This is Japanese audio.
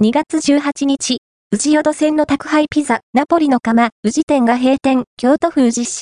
2月18日、宇治淀線の宅配ピザ、ナポリの釜、宇治店が閉店、京都府宇治市。